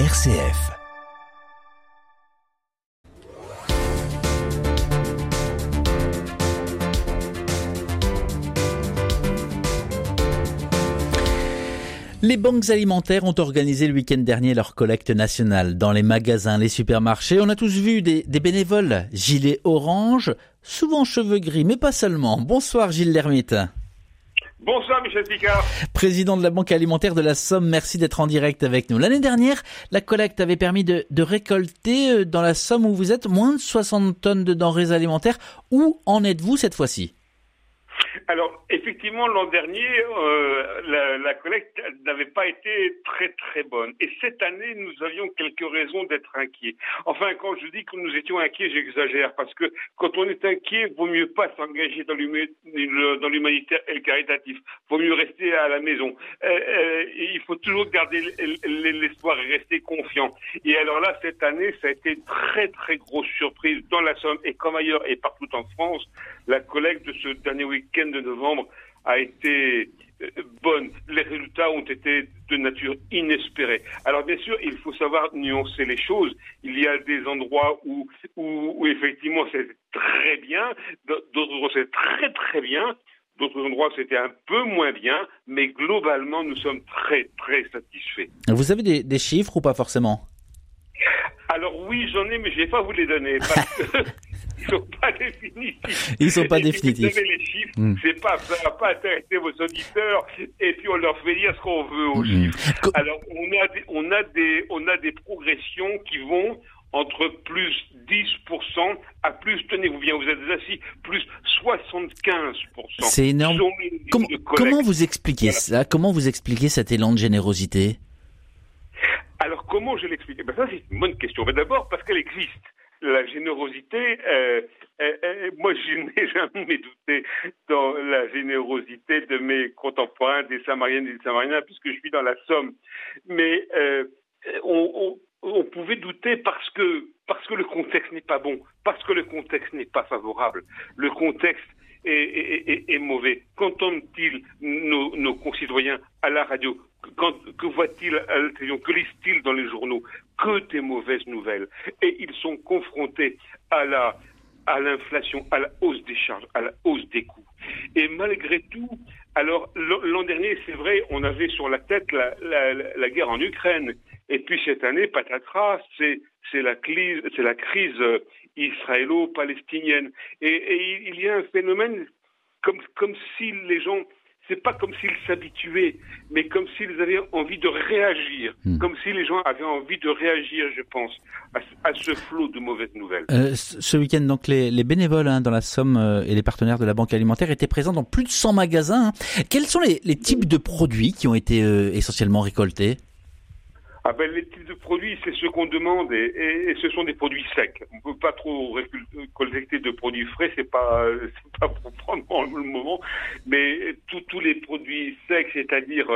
RCF. Les banques alimentaires ont organisé le week-end dernier leur collecte nationale dans les magasins, les supermarchés. On a tous vu des, bénévoles, gilets orange, souvent cheveux gris, mais pas seulement. Bonsoir Gilles Lermite. Bonsoir Michel Picard. Président de la Banque alimentaire de la Somme, merci d'être en direct avec nous. L'année dernière, la collecte avait permis de, de, récolter euh, dans la Somme où vous êtes moins de 60 tonnes de denrées alimentaires. Où en êtes-vous cette fois-ci? Alors, effectivement, l'an dernier, euh, la, collecte n'avait pas été très très bonne. Et cette année, nous avions quelques raisons d'être inquiets. Enfin, quand je dis que nous étions inquiets, j'exagère, parce que quand on est inquiet, vaut mieux pas s'engager dans l'humanitaire et le caritatif. Vaut mieux rester à la maison. Euh, euh, il faut toujours garder l'espoir et rester confiant. Et alors là, cette année, ça a été une très très grosse surprise dans la Somme et comme ailleurs et partout en France, la collecte de ce dernier week-end de novembre a été euh, bonne. Les résultats ont été de nature inespérée. Alors bien sûr, il faut savoir nuancer les choses. Il y a des endroits où, où, où effectivement c'est très bien, d'autres endroits c'est très très bien, d'autres endroits c'était un peu moins bien, mais globalement nous sommes très très satisfaits. Vous avez des, des chiffres ou pas forcément? Alors oui, j'en ai, mais je vais pas vous les donner parce que ils sont pas définitifs. Ils sont pas définitifs. Vous les chiffres, mm. c'est pas, ça va pas intéresser vos auditeurs, et puis on leur fait dire ce qu'on veut aux mm. chiffres. Alors on a des, on a des, on a des progressions qui vont entre plus 10% à plus, tenez-vous bien, vous êtes assis, plus 75%. C'est énorme. Comment, comment vous expliquez voilà. ça? Comment vous expliquez cet élan de générosité? Alors comment je l'explique? Ben Ça c'est une bonne question. Mais d'abord parce qu'elle existe. La générosité, euh, euh, euh, moi je n'ai jamais douté dans la générosité de mes contemporains, des Samariennes et des Samariens, puisque je suis dans la Somme. Mais on, pouvait douter parce que parce que le contexte n'est pas bon, parce que le contexte n'est pas favorable. Le contexte est, mauvais. Qu'entendent-ils nos, concitoyens à la radio? Que voit-il à la Que lisent-ils dans les journaux? Que des mauvaises nouvelles. Et ils sont confrontés à la à l'inflation, à la hausse des charges, à la hausse des coûts. Et malgré tout, alors l'an dernier, c'est vrai, on avait sur la tête la, la, guerre en Ukraine. Et puis cette année, patatras, c'est la la crise israélo-palestinienne. Et, et, il y a un phénomène comme comme si les gens c'est pas comme s'ils s'habituaient, mais comme s'ils avaient envie de réagir, hmm. comme si les gens avaient envie de réagir, je pense, à, à ce flot de mauvaises nouvelles. Euh, ce week-end, donc, les, les bénévoles hein, dans la Somme euh, et les partenaires de la Banque alimentaire étaient présents dans plus de 100 magasins. Hein. Quels sont les, les, types de produits qui ont été euh, essentiellement récoltés? Ah ben, les types de produits, c'est ce qu'on demande et, ce sont des produits secs. On peut pas trop collecter de produits frais, c'est pas c'est pas pour prendre le moment, mais tous les produits secs, c'est-à-dire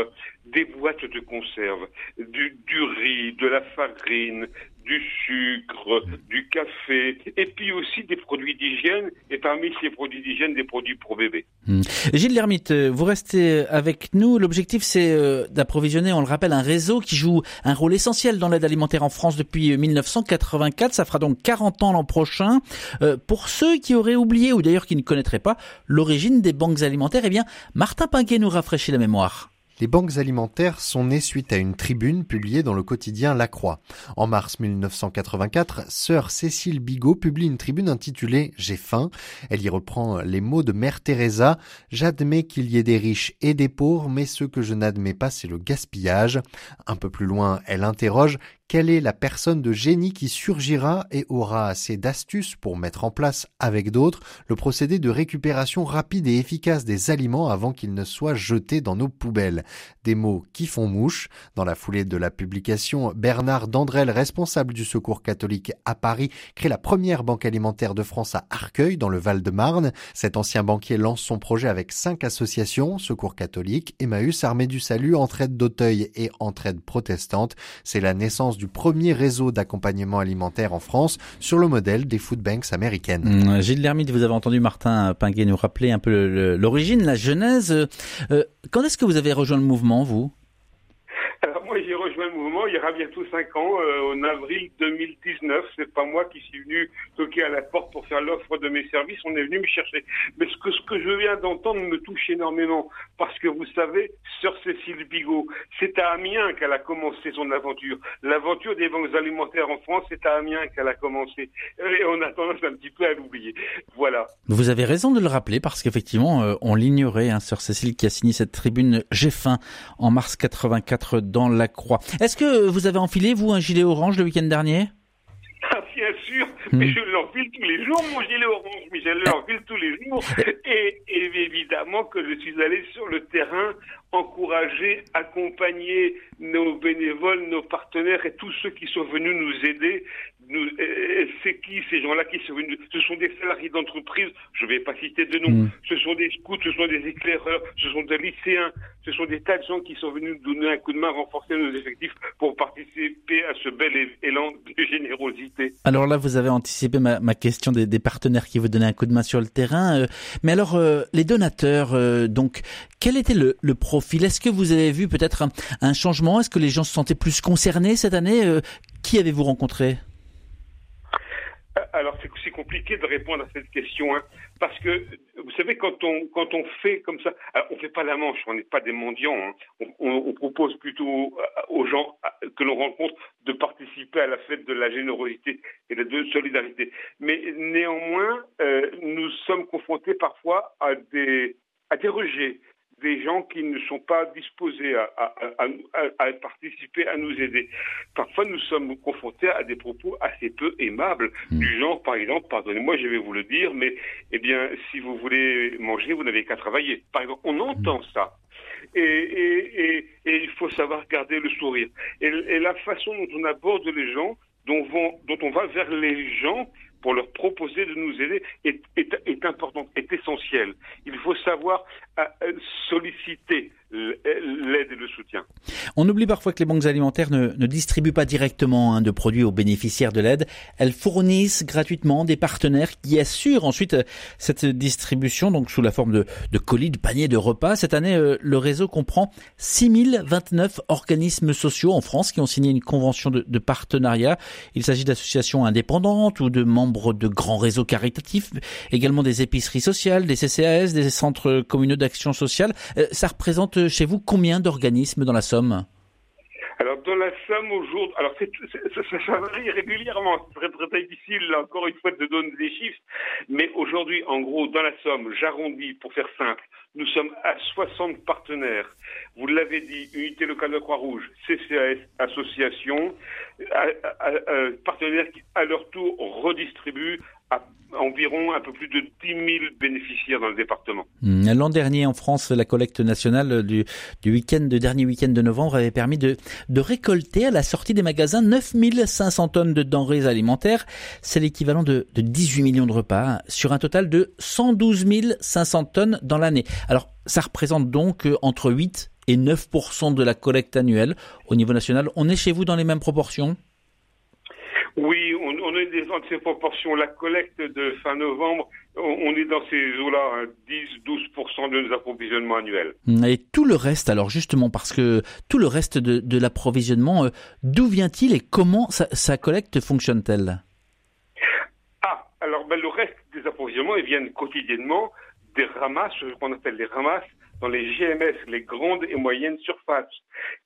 des boîtes de conserve, du, du riz, de la farine, du sucre, du café, et puis aussi des produits d'hygiène, et parmi ces produits d'hygiène, des produits pour bébés. Mmh. Gilles Lermite, vous restez avec nous. L'objectif, c'est euh, d'approvisionner, on le rappelle, un réseau qui joue un rôle essentiel dans l'aide alimentaire en France depuis 1984. Ça fera donc 40 ans l'an prochain. Euh, pour ceux qui auraient oublié, ou d'ailleurs qui ne connaîtraient pas, l'origine des banques alimentaires, eh bien, Martin Pinquet nous rafraîchit la mémoire. Les banques alimentaires sont nées suite à une tribune publiée dans le quotidien La Croix. En mars 1984, sœur Cécile Bigot publie une tribune intitulée J'ai faim. Elle y reprend les mots de Mère Teresa. J'admets qu'il y ait des riches et des pauvres, mais ce que je n'admets pas, c'est le gaspillage. Un peu plus loin, elle interroge quelle est la personne de génie qui surgira et aura assez d'astuces pour mettre en place, avec d'autres, le procédé de récupération rapide et efficace des aliments avant qu'ils ne soient jetés dans nos poubelles? Des mots qui font mouche. Dans la foulée de la publication, Bernard Dandrel, responsable du Secours catholique à Paris, crée la première banque alimentaire de France à Arcueil, dans le Val-de-Marne. Cet ancien banquier lance son projet avec cinq associations, Secours catholique, Emmaüs, Armée du Salut, Entraide d'Auteuil et Entraide protestante. C'est la naissance du premier réseau d'accompagnement alimentaire en France sur le modèle des food banks américaines. Mmh, Gilles Lermite, vous avez entendu Martin Pinguet nous rappeler un peu l'origine, la genèse. Euh, quand est-ce que vous avez rejoint le mouvement, vous alors moi j'ai rejoint le mouvement il y aura bientôt cinq ans, euh, en avril 2019. C'est pas moi qui suis venu toquer à la porte pour faire l'offre de mes services. On est venu me chercher. Mais ce que ce que je viens d'entendre me touche énormément parce que vous savez, sœur Cécile Bigot, c'est à Amiens qu'elle a commencé son aventure. L'aventure des banques alimentaires en France, c'est à Amiens qu'elle a commencé. Et on a tendance un petit peu à l'oublier. Voilà. Vous avez raison de le rappeler parce qu'effectivement, euh, on l'ignorait, hein, sœur Cécile qui a signé cette tribune J'ai faim en mars 84 dans la Croix. Est-ce que vous avez enfilé, vous, un gilet orange le week-end dernier ah, bien sûr, mais hmm. je l'enfile tous les jours, mon gilet orange, mais je l'enfile tous les jours. Et, et, évidemment que je suis allé sur le terrain encourager, accompagner nos bénévoles, nos partenaires et tous ceux qui sont venus nous aider c'est qui ces gens-là qui sont venus Ce sont des salariés d'entreprise, je ne vais pas citer de nom. Mm. Ce sont des scouts, ce sont des éclaireurs, ce sont des lycéens, ce sont des tas de gens qui sont venus nous donner un coup de main, renforcer nos effectifs pour participer à ce bel élan de générosité. Alors là, vous avez anticipé ma, question des, partenaires qui vous donnaient un coup de main sur le terrain. Euh, mais alors, euh, les donateurs, euh, donc, quel était le, profil? Est-ce que vous avez vu peut-être un, un changement? Est-ce que les gens se sentaient plus concernés cette année? Qui avez-vous rencontré? Alors c'est compliqué de répondre à cette question, hein, parce que vous savez quand on quand on fait comme ça, on fait pas la manche, on n'est pas des mendiants, hein. on, propose plutôt aux gens que l'on rencontre de participer à la fête de la générosité et de la solidarité. Mais néanmoins, euh, nous sommes confrontés parfois à des à des rejets, des gens qui ne sont pas disposés à, à, à, participer, à nous aider. Parfois, nous sommes confrontés à des propos assez peu aimables, hmm. du genre, par exemple, pardonnez-moi, je vais vous le dire, mais eh bien, si vous voulez manger, vous n'avez qu'à travailler. Par exemple, on entend hmm. ça. Et, et, et, et, il faut savoir garder le sourire. Et, la façon dont on aborde les gens, dont, vont, dont on va vers les gens, pour leur proposer de nous aider est, est, est importante, est essentielle. Il faut savoir solliciter l'aide et le soutien. On oublie parfois que les banques alimentaires ne, distribuent pas directement hein, de produits aux bénéficiaires de l'aide. Elles fournissent gratuitement des partenaires qui assurent ensuite euh, cette distribution, donc sous la forme de, colis, de paniers, de repas. Cette année, euh, le réseau comprend 6029 organismes sociaux en France qui ont signé une convention de, de partenariat. Il s'agit d'associations indépendantes ou de membres de grands réseaux caritatifs, également des épiceries sociales, des CCAS, des centres communaux sociale. Euh, ça représente chez vous combien d'organismes dans la Somme? Alors dans la Somme aujourd'hui, alors c'est, ça, varie régulièrement, c'est très, très difficile encore une fois de donner des chiffres, mais aujourd'hui en gros dans la Somme, j'arrondis pour faire simple, nous sommes à 60 partenaires. Vous l'avez dit, unité locale de Croix-Rouge, CCAS, association, partenaires qui à leur tour redistribuent à environ un peu plus de 10 000 bénéficiaires dans le département. Hmm. L'an dernier, en France, la collecte nationale du, du week-end, de dernier week-end de novembre, avait permis de, de récolter à la sortie des magasins 9 500 tonnes de denrées alimentaires. C'est l'équivalent de, de 18 millions de repas sur un total de 112 500 tonnes dans l'année. Alors, ça représente donc euh, entre 8 et 9 de la collecte annuelle au niveau national. On est chez vous dans les mêmes proportions? Oui, on, on est dans ces proportions. La collecte de fin novembre, on, est dans ces eaux-là, 10-12% hein, de nos approvisionnements annuels. Et tout le reste, alors justement, parce que tout le reste de, l'approvisionnement, euh, d'où vient-il et comment sa, collecte fonctionne-t-elle? Ah, alors ben, le reste des approvisionnements, ils viennent quotidiennement des ramasses, ce qu'on appelle les ramasses, dans les GMS, les grandes et moyennes surfaces,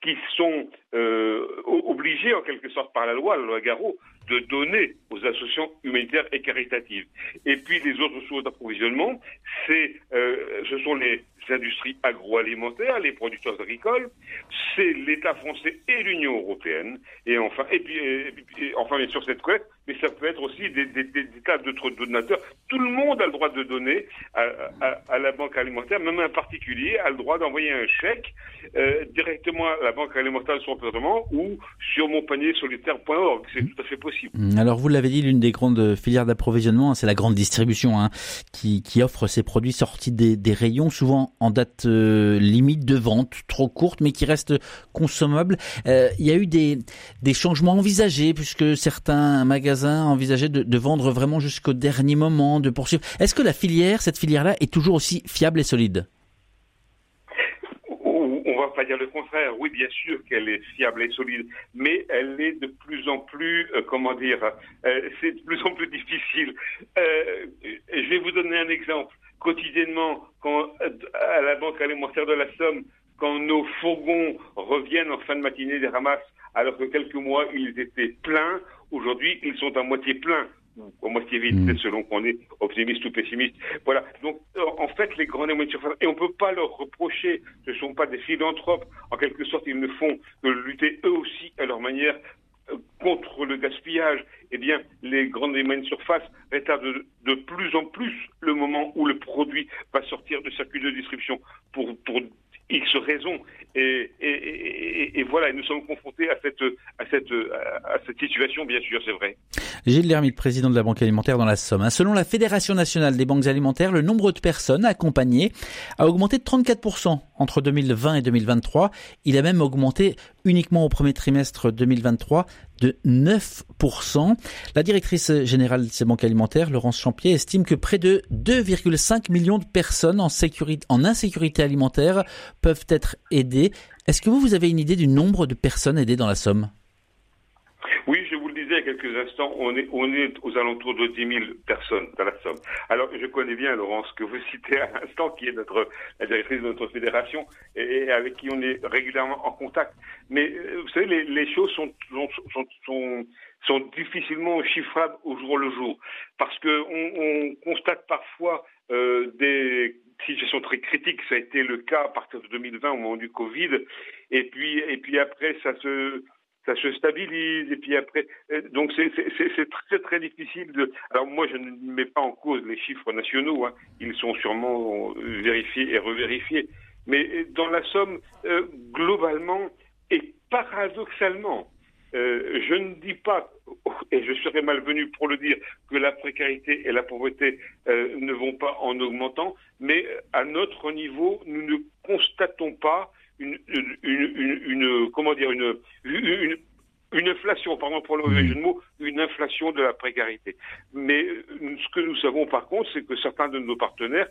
qui sont euh, obligées en quelque sorte par la loi, la loi Garot, de donner aux associations humanitaires et caritatives. Et puis les autres sources d'approvisionnement, c'est, euh, ce sont les industries agroalimentaires, les producteurs agricoles, c'est l'État français et l'Union européenne, et enfin, et puis, enfin bien sûr cette collecte, mais ça peut être aussi des, des, des, tas d'autres donateurs. Tout le monde a le droit de donner à, la banque alimentaire, même un particulier a le droit d'envoyer un chèque euh, directement à la banque alimentaire de son appartement ou sur mon panier solitaire.org. C'est tout à fait possible. Mmh. Alors vous l'avez dit, l'une des grandes filières d'approvisionnement, c'est la grande distribution hein, qui, offre ses produits sortis des, des rayons, souvent en date euh, limite de vente, trop courte, mais qui restent consommables. Euh, il y a eu des, des changements envisagés puisque certains magasins envisageaient de, de vendre vraiment jusqu'au dernier moment, de poursuivre. Est-ce que la filière, cette filière-là, est toujours aussi fiable et solide? On va pas dire le contraire. Oui, bien sûr qu'elle est fiable et solide, mais elle est de plus en plus, euh, comment dire, euh, c'est de plus en plus difficile. Euh, je vais vous donner un exemple. Quotidiennement, à la Banque alimentaire de la Somme, quand nos fourgons reviennent en fin de matinée des ramasses, alors que quelques mois ils étaient pleins, aujourd'hui ils sont à moitié pleins ou à moitié vide, mmh. selon qu'on est optimiste ou pessimiste. Voilà. Donc, en fait, les grands de surface, et on ne peut pas leur reprocher, ce ne sont pas des philanthropes. En quelque sorte, ils ne font que lutter eux aussi à leur manière euh, contre le gaspillage, eh bien, les grandes et moyennes surfaces retardent de, plus en plus le moment où le produit va sortir de circuit de distribution pour, pour X raisons. Et, et, et, voilà, nous sommes confrontés à cette, situation, bien sûr, c'est vrai. Gilles Lermite, président de la Banque alimentaire dans la Somme. Selon la Fédération nationale des banques alimentaires, le nombre de personnes accompagnées a augmenté de 34% entre 2020 et 2023. Il a même augmenté uniquement au premier trimestre 2023 de 9%. La directrice générale de ces banques alimentaires, Laurence Champier, estime que près de 2,5 millions de personnes en, sécurité, en insécurité alimentaire peuvent être aidées. Est-ce que vous, vous avez une idée du nombre de personnes aidées dans la Somme oui, je vous le disais il y quelques instants, on est, aux alentours de 10 000 personnes dans la Somme. Alors, je connais bien Laurence que vous citez à l'instant, qui est notre, la directrice de notre fédération et, avec qui on est régulièrement en contact. Mais euh, vous savez, les, choses sont, sont, sont, sont, difficilement chiffrables au jour le jour parce que on, on constate parfois euh, des situations très critiques. Ça a été le cas à partir de 2020 au moment du Covid. Et puis, et puis après, ça se ça se stabilise et puis après euh, donc c'est très très difficile de alors moi je ne mets pas en cause les chiffres nationaux hein. ils sont sûrement vérifiés et revérifiés mais euh, dans la somme euh, globalement et paradoxalement euh, je ne dis pas, et je serais malvenu pour le dire, que la précarité et la pauvreté euh, ne vont pas en augmentant, mais à notre niveau, nous ne constatons pas une, une, comment dire une, une, inflation, pardon pour le mauvais jeu de mots, une inflation de la précarité. Mais euh, ce que nous savons par contre, c'est que certains de nos partenaires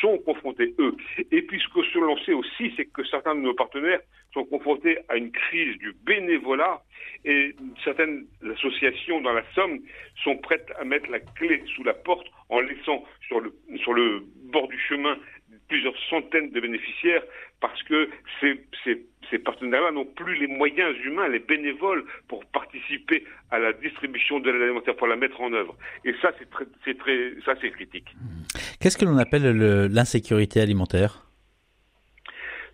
sont confrontés, eux. Et puis ce que l'on sait aussi, c'est que certains de nos partenaires sont confrontés à une crise du bénévolat et certaines associations dans la Somme sont prêtes à mettre la clé sous la porte en laissant sur le, sur le bord du chemin plusieurs centaines de bénéficiaires parce que ces, ces, ces partenaires-là n'ont plus les moyens humains, les bénévoles pour participer à la distribution de l'alimentaire, pour la mettre en œuvre. Et ça, c'est très, très, ça, c'est critique. Qu'est-ce que l'on appelle l'insécurité alimentaire?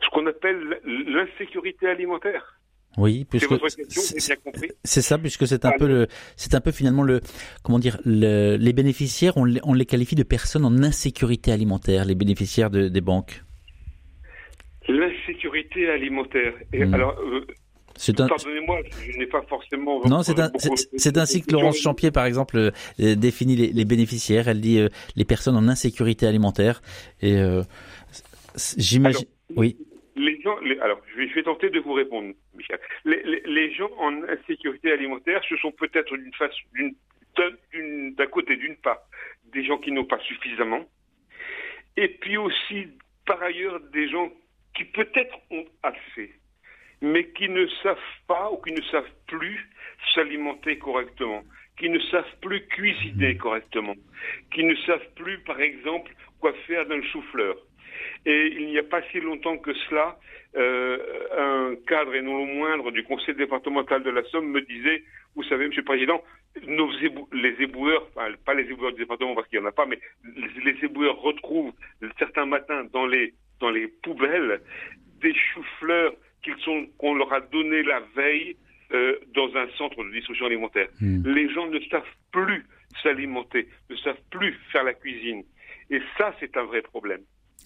Ce qu'on appelle l'insécurité alimentaire. Oui, puisque c'est ça, puisque c'est un peu le, c'est un peu finalement le, comment dire, le, les bénéficiaires, on les, on les qualifie de personnes en insécurité alimentaire, les bénéficiaires de, des banques. L'insécurité alimentaire. Et hmm. alors, euh, Pardonnez-moi, je n'ai pas forcément. Non, c'est un, ainsi que Laurence Champier, par exemple, euh, définit les, les, bénéficiaires. Elle dit euh, les personnes en insécurité alimentaire. Et j'imagine. Oui les gens, alors je vais, tenter de vous répondre, Michel. Les, gens en insécurité alimentaire, ce sont peut-être d'une face, d'une, d'un côté, d'une part, des gens qui n'ont pas suffisamment, et puis aussi, par ailleurs, des gens qui peut-être ont assez, mais qui ne savent pas ou qui ne savent plus s'alimenter correctement, qui ne savent plus cuisiner correctement, qui ne savent plus, par exemple, quoi faire d'un chou-fleur et il n'y a pas si longtemps que cela, euh, un cadre et non le moindre du conseil départemental de la Somme me disait, vous savez, Monsieur le Président, nos les éboueurs, enfin, pas les éboueurs du département parce qu'il n'y en a pas, mais les, éboueurs retrouvent certains matins dans les dans les poubelles des choux-fleurs qu'ils sont qu'on leur a donné la veille euh, dans un centre de distribution alimentaire. Hmm. Les gens ne savent plus s'alimenter, ne savent plus faire la cuisine. Et ça, c'est un vrai problème.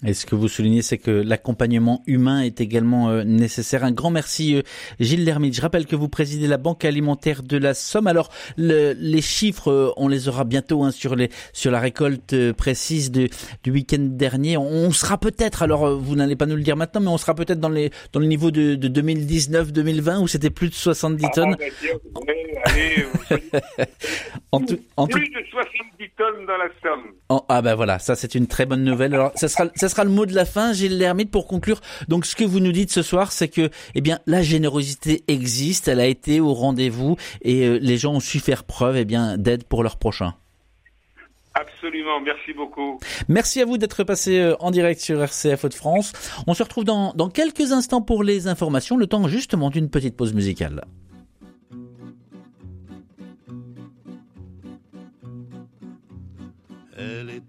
Et ce que vous soulignez, c'est que l'accompagnement humain est également euh, nécessaire. Un grand merci, euh, Gilles Lermite. Je rappelle que vous présidez la Banque alimentaire de la Somme. Alors, les chiffres, euh, on les aura bientôt hein, sur, les, sur la récolte précise du week-end dernier. On, sera peut-être, alors vous n'allez pas nous le dire maintenant, mais on sera peut-être dans les, dans les niveaux de, de 2019-2020 où c'était plus de 70 tonnes. allez. en tout, en plus de 70 tonnes dans la Somme. ah ben voilà, ça c'est une très bonne nouvelle. Alors ça sera, ça sera le mot de la fin, Gilles Lermite, pour conclure. Donc ce que vous nous dites ce soir, c'est que eh bien la générosité existe, elle a été au rendez-vous et euh, les gens ont su faire preuve eh bien d'aide pour leurs prochains. Absolument, merci beaucoup. Merci à vous d'être passé euh, en direct sur RCF de France. On se retrouve dans, dans quelques instants pour les informations, le temps justement d'une petite pause musicale.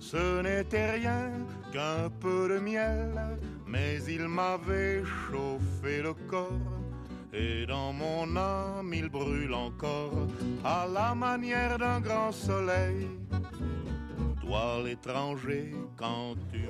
Ce n'était rien qu'un peu de miel, mais il m'avait chauffé le corps. Et dans mon âme il brûle encore à la manière d'un grand soleil toi l'étranger quand tu